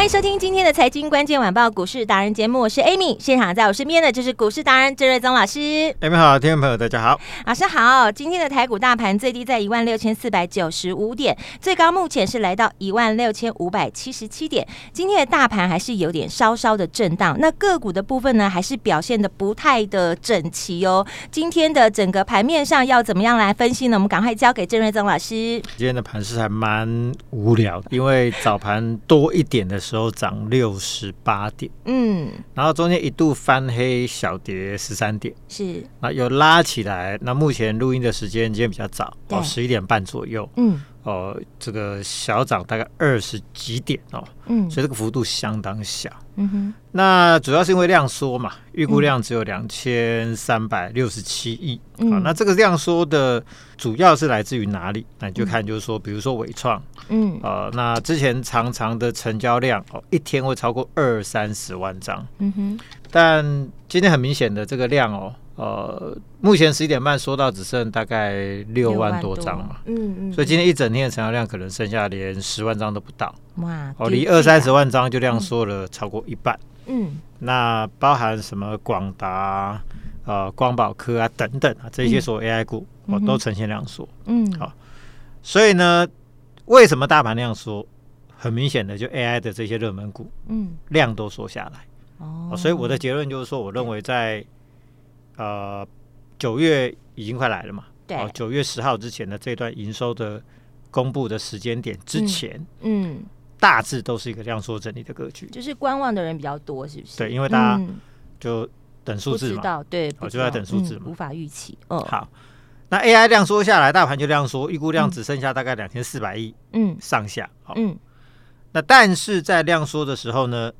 欢迎收听今天的财经关键晚报股市达人节目，我是 Amy，现场在我身边的就是股市达人郑瑞宗老师。Amy 好，听众朋友大家好，老师好。今天的台股大盘最低在一万六千四百九十五点，最高目前是来到一万六千五百七十七点。今天的大盘还是有点稍稍的震荡，那个股的部分呢，还是表现的不太的整齐哦。今天的整个盘面上要怎么样来分析呢？我们赶快交给郑瑞宗老师。今天的盘势还蛮无聊的，因为早盘多一点的时候。时候涨六十八点，嗯，然后中间一度翻黑小跌十三点，是，那又拉起来。那目前录音的时间今天比较早，哦，十一点半左右，嗯。哦，这个小涨大概二十几点哦，嗯，所以这个幅度相当小，嗯哼。那主要是因为量缩嘛，预估量只有两千三百六十七亿，嗯，啊，那这个量缩的主要是来自于哪里？那你就看就是说，比如说伟创，嗯，呃，那之前常常的成交量哦，一天会超过二三十万张，嗯哼。但今天很明显的这个量哦。呃，目前十一点半说到只剩大概六万多张嘛，嗯嗯，所以今天一整天的成交量可能剩下连十万张都不到，哇，哦，离二三十万张就量缩了超过一半，嗯，那包含什么广达、呃光宝科啊等等啊这些所谓 AI 股，哦都呈现量缩，嗯，好，所以呢，为什么大盘量缩？很明显的，就 AI 的这些热门股，嗯，量都缩下来，哦，所以我的结论就是说，我认为在呃，九月已经快来了嘛？对，哦，九月十号之前的这段营收的公布的时间点之前，嗯，嗯，大致都是一个量缩整理的格局，就是观望的人比较多，是不是？对，因为大家就等数字嘛，对，我就在等数字嘛，嗯，无法预期。哦，好，那 AI 量缩下来，大盘就量缩，预估量只剩下大概两千四百亿，嗯，上下，好，嗯，那但是在量缩的时候呢，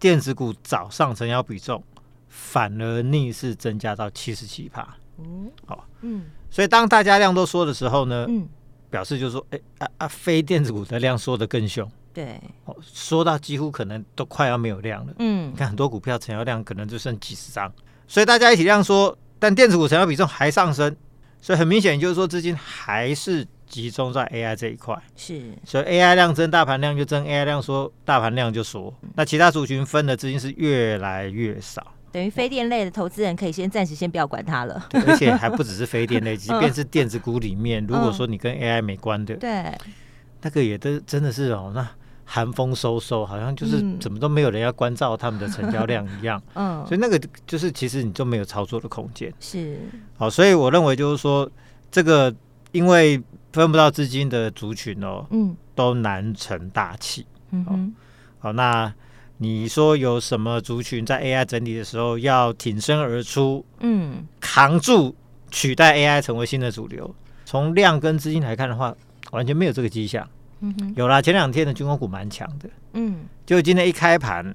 电子股早上成交比重。反而逆势增加到七十七趴，嗯，好，嗯，所以当大家量都缩的时候呢，嗯，表示就是说，哎、欸、啊啊，非电子股的量缩得更凶，对，哦，缩到几乎可能都快要没有量了，嗯，你看很多股票成交量可能就剩几十张，所以大家一起量缩，但电子股成交比重还上升，所以很明显就是说资金还是集中在 AI 这一块，是，所以 AI 量增，大盘量就增；AI 量缩，大盘量就缩，那其他族群分的资金是越来越少。等于非电类的投资人可以先暂时先不要管它了，而且还不只是非电类，即便是电子股里面，如果说你跟 AI 没关的，对，那个也都真的是哦，那寒风嗖嗖，好像就是怎么都没有人要关照他们的成交量一样，嗯，所以那个就是其实你就没有操作的空间，是，好，所以我认为就是说这个因为分不到资金的族群哦，嗯，都难成大器，嗯哼，好，那。你说有什么族群在 AI 整理的时候要挺身而出，嗯，扛住取代 AI 成为新的主流？从量跟资金来看的话，完全没有这个迹象。嗯哼，有啦，前两天的军工股蛮强的，嗯，就今天一开盘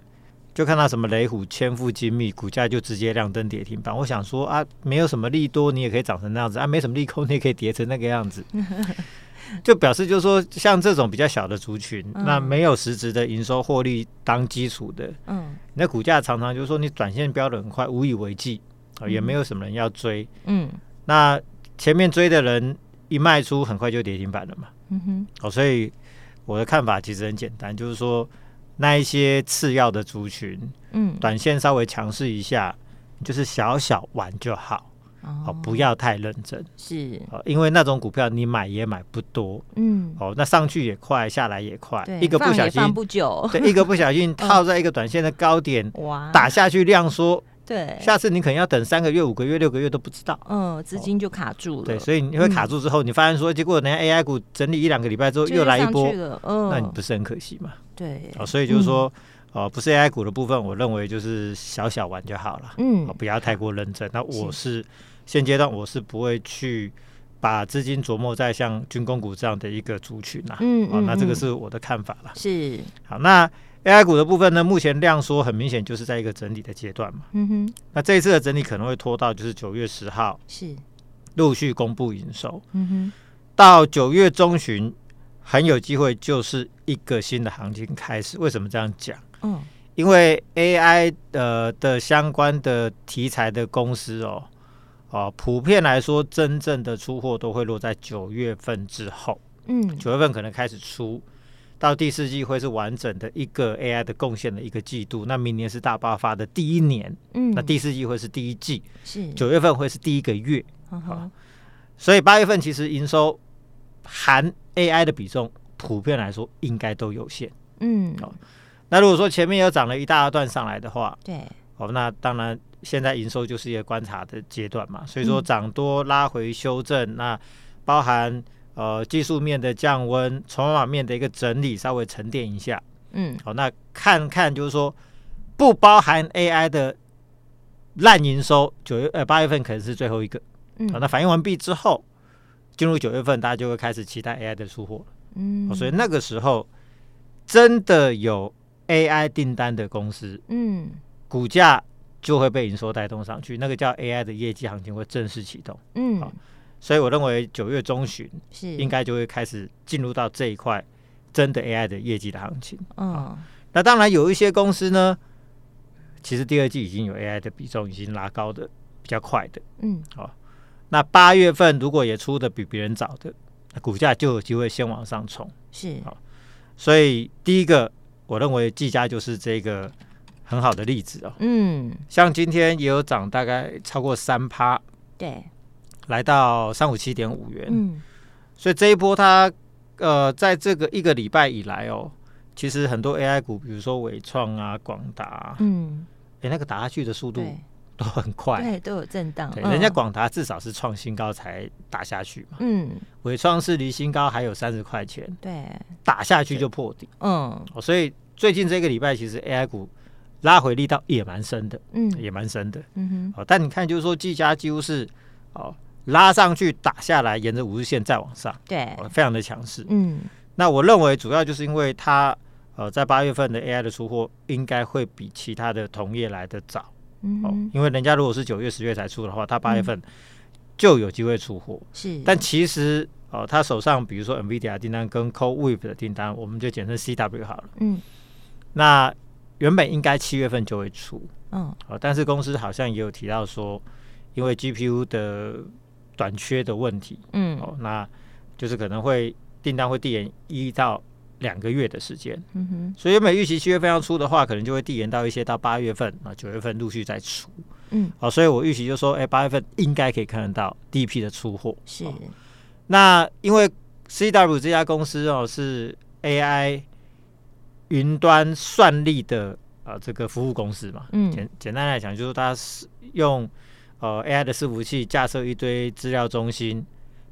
就看到什么雷虎、千富精密股价就直接亮灯跌停板。我想说啊，没有什么利多，你也可以涨成那样子啊；没什么利空，你也可以跌成那个样子。就表示就是说，像这种比较小的族群，嗯、那没有实质的营收获利当基础的，嗯，那股价常常就是说你短线标的很快，无以为继，啊，也没有什么人要追，嗯，那前面追的人一卖出，很快就跌停板了嘛，嗯哼，哦，所以我的看法其实很简单，就是说那一些次要的族群，嗯，短线稍微强势一下，就是小小玩就好。哦，不要太认真，是。哦，因为那种股票你买也买不多，嗯，哦，那上去也快，下来也快，一个不小心放不久，对，一个不小心套在一个短线的高点，哇，打下去量缩，对，下次你可能要等三个月、五个月、六个月都不知道，嗯，资金就卡住了，对，所以你会卡住之后，你发现说，结果人家 AI 股整理一两个礼拜之后又来一波，嗯，那你不是很可惜吗？对，哦，所以就是说，哦，不是 AI 股的部分，我认为就是小小玩就好了，嗯，不要太过认真。那我是，是现阶段我是不会去把资金琢磨在像军工股这样的一个族群呐，嗯，哦，那这个是我的看法了。是，好，那 AI 股的部分呢，目前量缩很明显就是在一个整理的阶段嘛，嗯哼，那这一次的整理可能会拖到就是九月十号，是陆续公布营收，嗯哼，到九月中旬。很有机会就是一个新的行情开始。为什么这样讲？嗯，因为 AI 呃的相关的题材的公司哦，哦，普遍来说，真正的出货都会落在九月份之后。嗯，九月份可能开始出，到第四季会是完整的一个 AI 的贡献的一个季度。那明年是大爆发的第一年。嗯，那第四季会是第一季。是九月份会是第一个月。好、嗯哦，所以八月份其实营收含。AI 的比重普遍来说应该都有限，嗯，好、哦，那如果说前面有涨了一大段上来的话，对，哦，那当然现在营收就是一个观察的阶段嘛，所以说涨多拉回修正，嗯、那包含呃技术面的降温，筹码面的一个整理，稍微沉淀一下，嗯，好、哦，那看看就是说不包含 AI 的烂营收，九月呃八月份可能是最后一个，嗯，好、哦，那反应完毕之后。进入九月份，大家就会开始期待 AI 的出货，嗯、哦，所以那个时候真的有 AI 订单的公司，嗯，股价就会被营收带动上去，那个叫 AI 的业绩行情会正式启动，嗯，好、哦，所以我认为九月中旬是。应该就会开始进入到这一块真的 AI 的业绩的行情，嗯、哦，那当然有一些公司呢，其实第二季已经有 AI 的比重已经拉高的比较快的，嗯，好、哦。那八月份如果也出的比别人早的，股价就有机会先往上冲。是，好，所以第一个，我认为技嘉就是这个很好的例子哦。嗯，像今天也有涨大概超过三趴，对，来到三五七点五元。嗯，所以这一波它呃，在这个一个礼拜以来哦，其实很多 AI 股，比如说伟创啊、广达，嗯，哎，那个打下去的速度。都很快，对，都有震荡。对，人家广达至少是创新高才打下去嘛。嗯，伟创是离新高还有三十块钱，对，打下去就破底。嗯，所以最近这个礼拜其实 AI 股拉回力道也蛮深的，嗯，也蛮深的。嗯哼，哦但你看，就是说技嘉几乎是哦拉上去打下来，沿着五日线再往上，对，非常的强势。嗯，那我认为主要就是因为它呃在八月份的 AI 的出货应该会比其他的同业来的早。哦，因为人家如果是九月、十月才出的话，他八月份就有机会出货。是，但其实哦，他手上比如说 NVIDIA 订单跟 CoreWeave 的订单，我们就简称 CW 好了。嗯，那原本应该七月份就会出。嗯，哦，但是公司好像也有提到说，因为 GPU 的短缺的问题，嗯，哦，那就是可能会订单会递延一到。两个月的时间，嗯哼，所以原本预期七月份要出的话，可能就会递延到一些到八月份啊，九月份陆续再出，嗯，好，所以我预期就说，哎，八月份应该可以看得到第一批的出货。是，那因为 CW 这家公司哦是 AI 云端算力的啊这个服务公司嘛，嗯，简简单来讲就是它是用呃 AI 的伺服器架设一堆资料中心。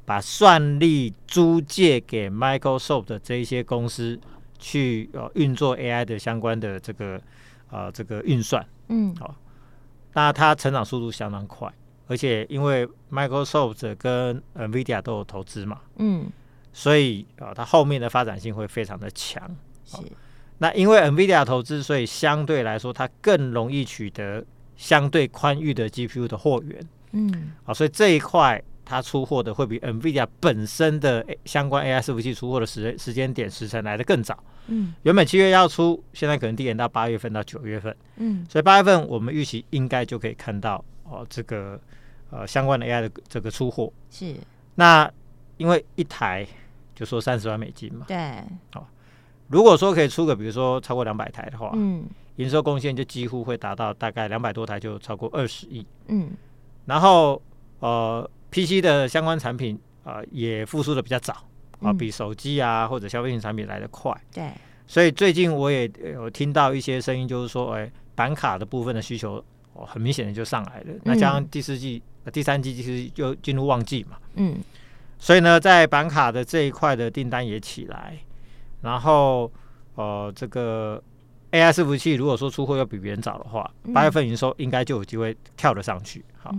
把算力租借给 Microsoft 的这一些公司去呃运作 AI 的相关的这个呃这个运算，嗯，好，那它成长速度相当快，而且因为 Microsoft 跟 NVIDIA 都有投资嘛，嗯，所以啊它后面的发展性会非常的强。是，那因为 NVIDIA 投资，所以相对来说它更容易取得相对宽裕的 GPU 的货源，嗯，好，所以这一块。它出货的会比 NVIDIA 本身的相关 AI 伺服器出货的时时间点时辰来得更早。嗯，原本七月要出，现在可能递延到八月份到九月份。嗯，所以八月份我们预期应该就可以看到哦，这个呃相关的 AI 的这个出货。是。那因为一台就说三十万美金嘛。对。哦，如果说可以出个比如说超过两百台的话，嗯，营收贡献就几乎会达到大概两百多台，就超过二十亿。嗯。然后呃。PC 的相关产品啊、呃，也复苏的比较早啊，比手机啊或者消费性产品来得快。对，所以最近我也有听到一些声音，就是说，哎，板卡的部分的需求哦，很明显的就上来了。嗯、那加上第四季、第三季其实就进入旺季嘛，嗯，所以呢，在板卡的这一块的订单也起来，然后呃，这个 AI 伺服器如果说出货要比别人早的话，八月份营收应该就有机会跳得上去。好，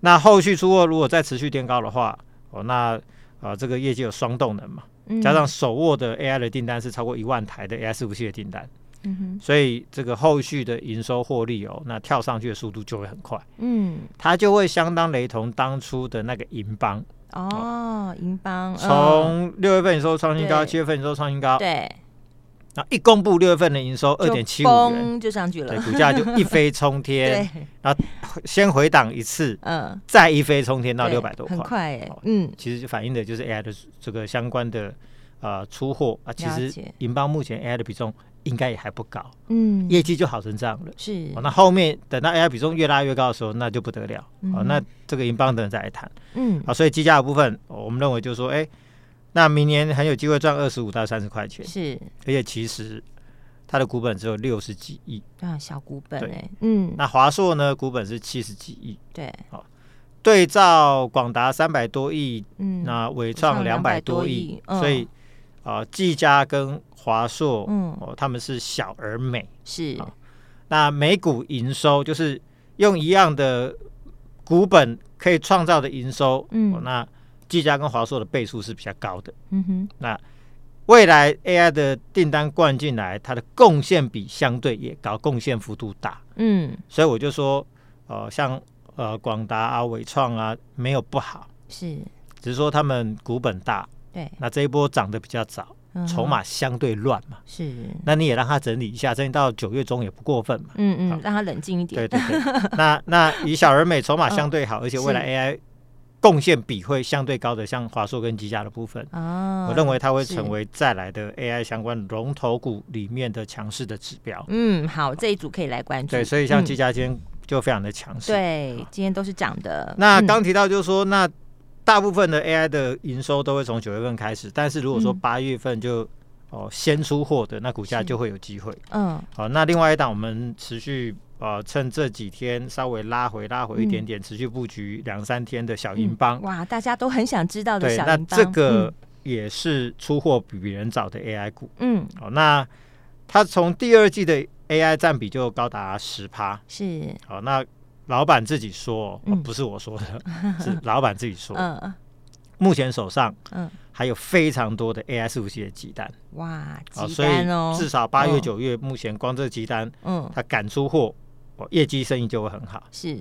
那后续出货如果再持续垫高的话，哦，那啊这个业绩有双动能嘛，加上手握的 AI 的订单是超过一万台的 AI 伺服器的订单。嗯，所以这个后续的营收获利哦，那跳上去的速度就会很快。嗯，它就会相当雷同当初的那个银邦哦，银邦从六月份营收创新高，七月份营收创新高，对，那一公布六月份的营收二点七五元。就上去了，对，股价就一飞冲天，然后先回档一次，嗯，再一飞冲天到六百多块，很快哎，嗯，其实就反映的就是 AI 的这个相关的呃出货。啊，其实银邦目前 AI 的比重。应该也还不高，嗯，业绩就好成这样了，是。那后面等到 AI 比重越拉越高的时候，那就不得了，好，那这个银邦等再来谈，嗯，好，所以计价的部分，我们认为就是说，哎，那明年很有机会赚二十五到三十块钱，是。而且其实它的股本只有六十几亿，啊，小股本哎，嗯。那华硕呢，股本是七十几亿，对，好，对照广达三百多亿，嗯，那伟创两百多亿，所以啊，技嘉跟华硕，嗯，哦，他们是小而美，是。那每股营收就是用一样的股本可以创造的营收，嗯，那技嘉跟华硕的倍数是比较高的，嗯哼。那未来 AI 的订单灌进来，它的贡献比相对也高，贡献幅度大，嗯。所以我就说，呃，像呃广达啊、伟创啊，没有不好，是，只是说他们股本大，对。那这一波涨得比较早。筹码相对乱嘛，是，那你也让他整理一下，整理到九月中也不过分嘛。嗯嗯，让他冷静一点。对对对，那那以小而美筹码相对好，而且未来 AI 贡献比会相对高的，像华硕跟技嘉的部分，我认为它会成为再来的 AI 相关龙头股里面的强势的指标。嗯，好，这一组可以来关注。对，所以像技嘉今天就非常的强势。对，今天都是涨的。那刚提到就是说那。大部分的 AI 的营收都会从九月份开始，但是如果说八月份就、嗯、哦先出货的，那股价就会有机会。嗯，好，那另外一档我们持续呃趁这几天稍微拉回拉回一点点，嗯、持续布局两三天的小银邦、嗯。哇，大家都很想知道的小银邦。那这个也是出货比别人早的 AI 股。嗯，好，那它从第二季的 AI 占比就高达十趴。是，好，那。老板自己说，不是我说的，是老板自己说。嗯，目前手上嗯还有非常多的 AI 伺服器的鸡蛋。哇！所以至少八月九月，目前光这个急单，嗯，他敢出货，哦，业绩生意就会很好。是。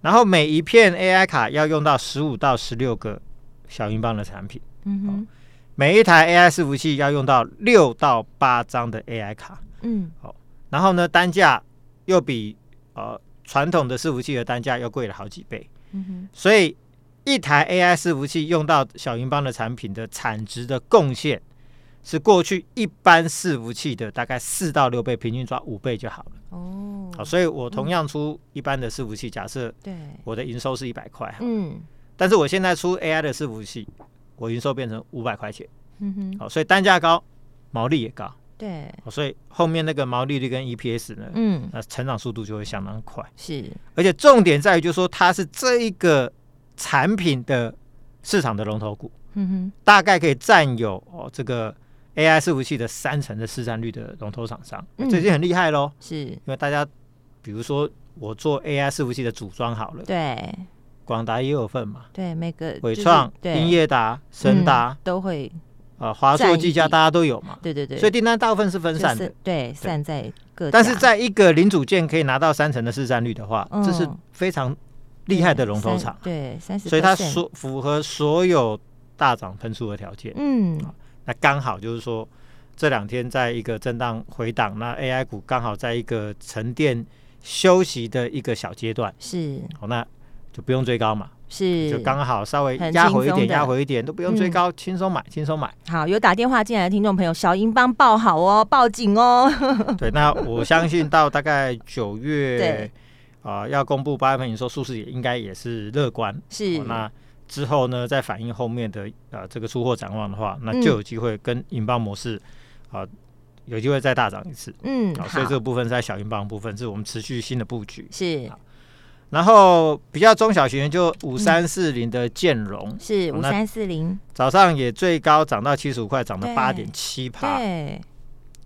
然后每一片 AI 卡要用到十五到十六个小银邦的产品。嗯哼。每一台 AI 伺服器要用到六到八张的 AI 卡。嗯。好，然后呢，单价又比呃。传统的伺服器的单价又贵了好几倍，嗯哼，所以一台 AI 伺服器用到小银邦的产品的产值的贡献，是过去一般伺服器的大概四到六倍，平均抓五倍就好了。哦，好，所以我同样出一般的伺服器，假设对。我的营收是一百块，嗯，但是我现在出 AI 的伺服器，我营收变成五百块钱，嗯哼，好，所以单价高，毛利也高。对，所以后面那个毛利率跟 EPS 呢，嗯，那成长速度就会相当快。是，而且重点在于，就是说它是这一个产品的市场的龙头股，嗯哼，大概可以占有哦这个 AI 伺服器的三成的市占率的龙头厂商，嗯、这已经很厉害喽。是，因为大家比如说我做 AI 伺服器的组装好了，对，广达也有份嘛，对，每个伟创、英业达、升达、嗯、都会。啊，华硕、技嘉大家都有嘛？对对对，所以订单大部分是分散的，对，散在各。但是在一个零组件可以拿到三成的市占率的话，这是非常厉害的龙头厂。对，三十。所以它所符合所有大涨喷出的条件。嗯，那刚好就是说这两天在一个震荡回档，那 AI 股刚好在一个沉淀休息的一个小阶段。是，好，那就不用追高嘛。是，就刚好稍微压回一点，压回一点都不用追高，轻松买，轻松买。好，有打电话进来的听众朋友，小英帮报好哦，报警哦。对，那我相信到大概九月，啊，要公布八月份营收数字也应该也是乐观。是，那之后呢，再反映后面的呃这个出货展望的话，那就有机会跟银邦模式啊有机会再大涨一次。嗯，好，所以这个部分在小银邦部分是我们持续新的布局。是。然后比较中小型就五三四零的建融是五三四零，早上也最高涨到七十五块，涨了八点七趴。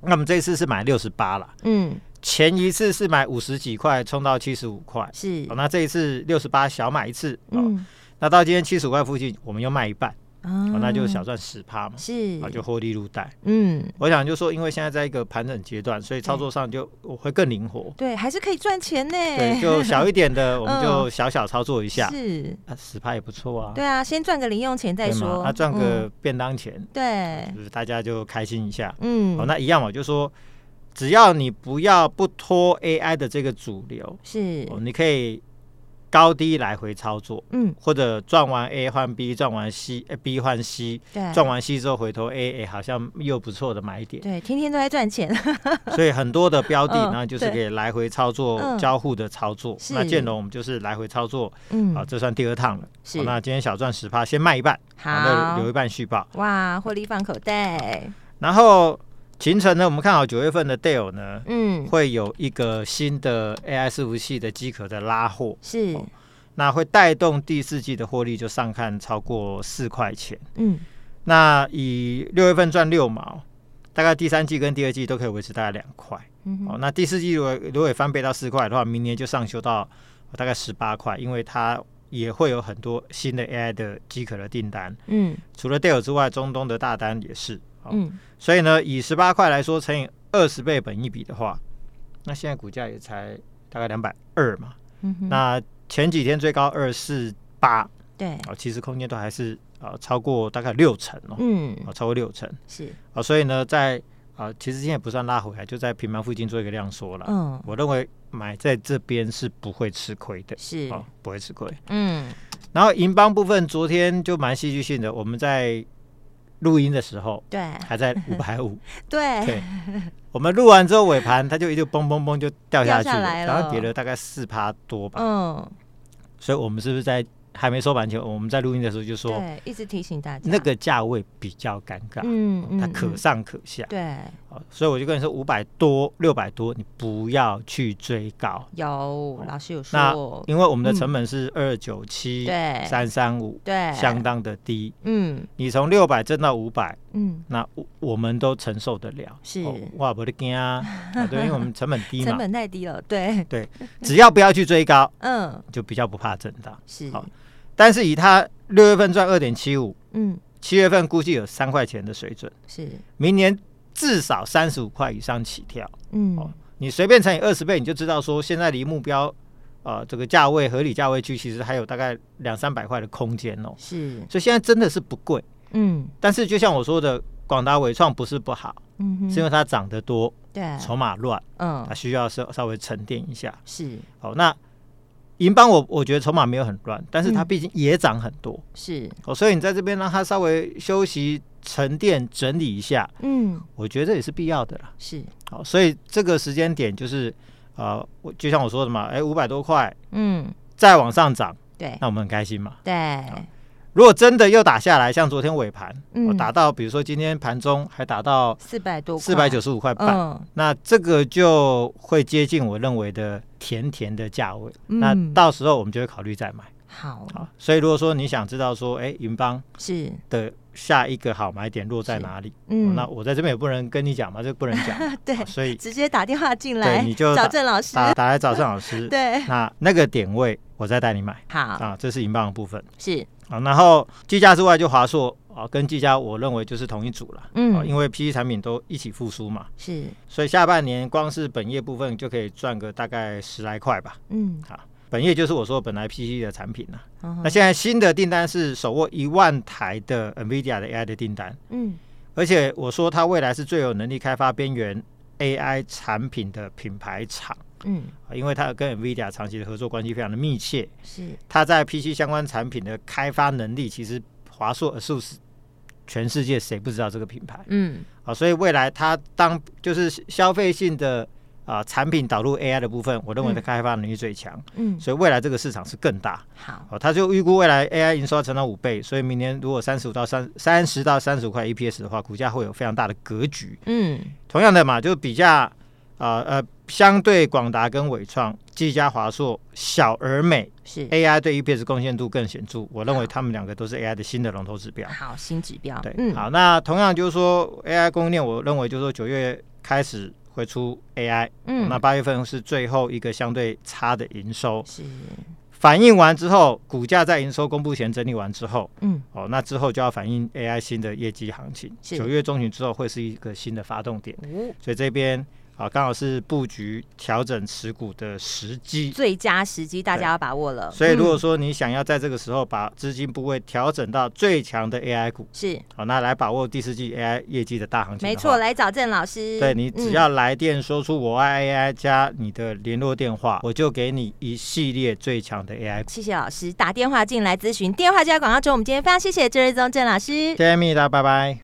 那我们这次是买六十八了，嗯，前一次是买五十几块，冲到七十五块，是。那这一次六十八小买一次，嗯，那到今天七十五块附近，我们又卖一半。哦，那就是小赚十趴嘛，是啊，就获利入袋。嗯，我想就说，因为现在在一个盘整阶段，所以操作上就我会更灵活。对，还是可以赚钱呢。对，就小一点的，我们就 小小操作一下。是啊，十趴也不错啊。对啊，先赚个零用钱再说。啊，赚个便当钱。对，就是大家就开心一下。嗯，哦，那一样嘛，就说只要你不要不拖 AI 的这个主流，是哦，你可以。高低来回操作，嗯，或者赚完 A 换 B，赚完 C，B 换 C，对，赚完 C 之后回头 A，哎，好像又不错的买点，对，天天都在赚钱，所以很多的标的，呢就是可以来回操作交互的操作。那建龙我们就是来回操作，嗯，好，这算第二趟了。是，那今天小赚十趴，先卖一半，好，留一半续报。哇，获利放口袋。然后。形成呢，我们看好九月份的 Dell 呢，嗯，会有一个新的 AI 伺服器的机壳的拉货，是，哦、那会带动第四季的获利就上看超过四块钱，嗯，那以六月份赚六毛，大概第三季跟第二季都可以维持大概两块，嗯哼，哦，那第四季如果如果翻倍到四块的话，明年就上修到大概十八块，因为它也会有很多新的 AI 的机壳的订单，嗯，除了 Dell 之外，中东的大单也是。嗯，所以呢，以十八块来说，乘以二十倍本一比的话，那现在股价也才大概两百二嘛。嗯，那前几天最高二四八，对，啊，其实空间都还是啊超过大概六成哦。嗯，啊，超过六成是啊，所以呢，在啊，其实今天也不算拉回来，就在平盘附近做一个量缩了。嗯，我认为买在这边是不会吃亏的，是啊，不会吃亏。嗯，然后银邦部分昨天就蛮戏剧性的，我们在。录音的时候，对，还在五百五，对，对，我们录完之后尾盘，它就一路嘣嘣嘣就掉下去了，然后跌了大概四趴多吧，嗯，所以我们是不是在？还没收盘前，我们在录音的时候就说，对，一直提醒大家，那个价位比较尴尬，嗯，它可上可下，对，所以我就跟你说，五百多、六百多，你不要去追高。有老师有说，那因为我们的成本是二九七，对，三三五，对，相当的低，嗯，你从六百挣到五百，嗯，那我们都承受得了，是，哇，不得惊 啊，对，因为我们成本低嘛，成本太低了，对，对，只要不要去追高，嗯，就比较不怕震荡，是，好。但是以他六月份赚二点七五，嗯，七月份估计有三块钱的水准，是。明年至少三十五块以上起跳，嗯，哦，你随便乘以二十倍，你就知道说现在离目标，呃，这个价位合理价位区其实还有大概两三百块的空间哦，是，所以现在真的是不贵，嗯，但是就像我说的，广达伟创不是不好，嗯哼，是因为它涨得多，对，筹码乱，嗯，它需要稍稍微沉淀一下，是，好，那。银邦我我觉得筹码没有很乱，但是它毕竟也涨很多，是。哦，所以你在这边让它稍微休息、沉淀、整理一下，嗯，我觉得这也是必要的啦。是。好，所以这个时间点就是，啊，我就像我说的嘛，哎，五百多块，嗯，再往上涨，对，那我们很开心嘛，对。如果真的又打下来，像昨天尾盘，我打到，比如说今天盘中还打到四百多，四百九十五块半，那这个就会接近我认为的甜甜的价位。那到时候我们就会考虑再买。好，所以如果说你想知道说，哎，银邦是。的下一个好买点落在哪里？嗯，那我在这边也不能跟你讲嘛，这不能讲。对，所以直接打电话进来，你就找郑老师，打打来找郑老师。对，那那个点位我再带你买。好。啊，这是银邦的部分。是。啊，然后技嘉之外就华硕啊，跟技嘉我认为就是同一组了，嗯，因为 PC 产品都一起复苏嘛，是，所以下半年光是本业部分就可以赚个大概十来块吧，嗯，好，本业就是我说本来 PC 的产品了，嗯、那现在新的订单是手握一万台的 NVIDIA 的 AI 的订单，嗯，而且我说它未来是最有能力开发边缘 AI 产品的品牌厂。嗯，因为它跟 NVIDIA 长期的合作关系非常的密切，是它在 PC 相关产品的开发能力，其实华硕、ASUS 全世界谁不知道这个品牌？嗯，啊，所以未来它当就是消费性的啊产品导入 AI 的部分，我认为的开发能力最强，嗯，所以未来这个市场是更大。好，哦，他就预估未来 AI 营收要成长五倍，所以明年如果三十五到三三十到三十五块 EPS 的话，股价会有非常大的格局。嗯，同样的嘛，就比较。啊呃，相对广达跟纬创、技嘉、华硕小而美，是 AI 对 EPS 贡献度更显著。我认为他们两个都是 AI 的新的龙头指标。好，新指标。对，嗯、好，那同样就是说 AI 供应链，我认为就是说九月开始会出 AI，嗯，那八月份是最后一个相对差的营收，是。反映完之后，股价在营收公布前整理完之后，嗯，哦，那之后就要反映 AI 新的业绩行情，九月中旬之后会是一个新的发动点，所以这边。好，刚好是布局调整持股的时机，最佳时机，大家要把握了。所以，如果说你想要在这个时候把资金部位调整到最强的 AI 股，是好，那来把握第四季 AI 业绩的大行情。没错，来找郑老师。对，你只要来电说出我爱 AI 加你的联络电话，我就给你一系列最强的 AI 股。谢谢老师，打电话进来咨询，电话就在广告中。我们今天非常谢谢郑瑞宗郑老师，谢谢蜜达，拜拜。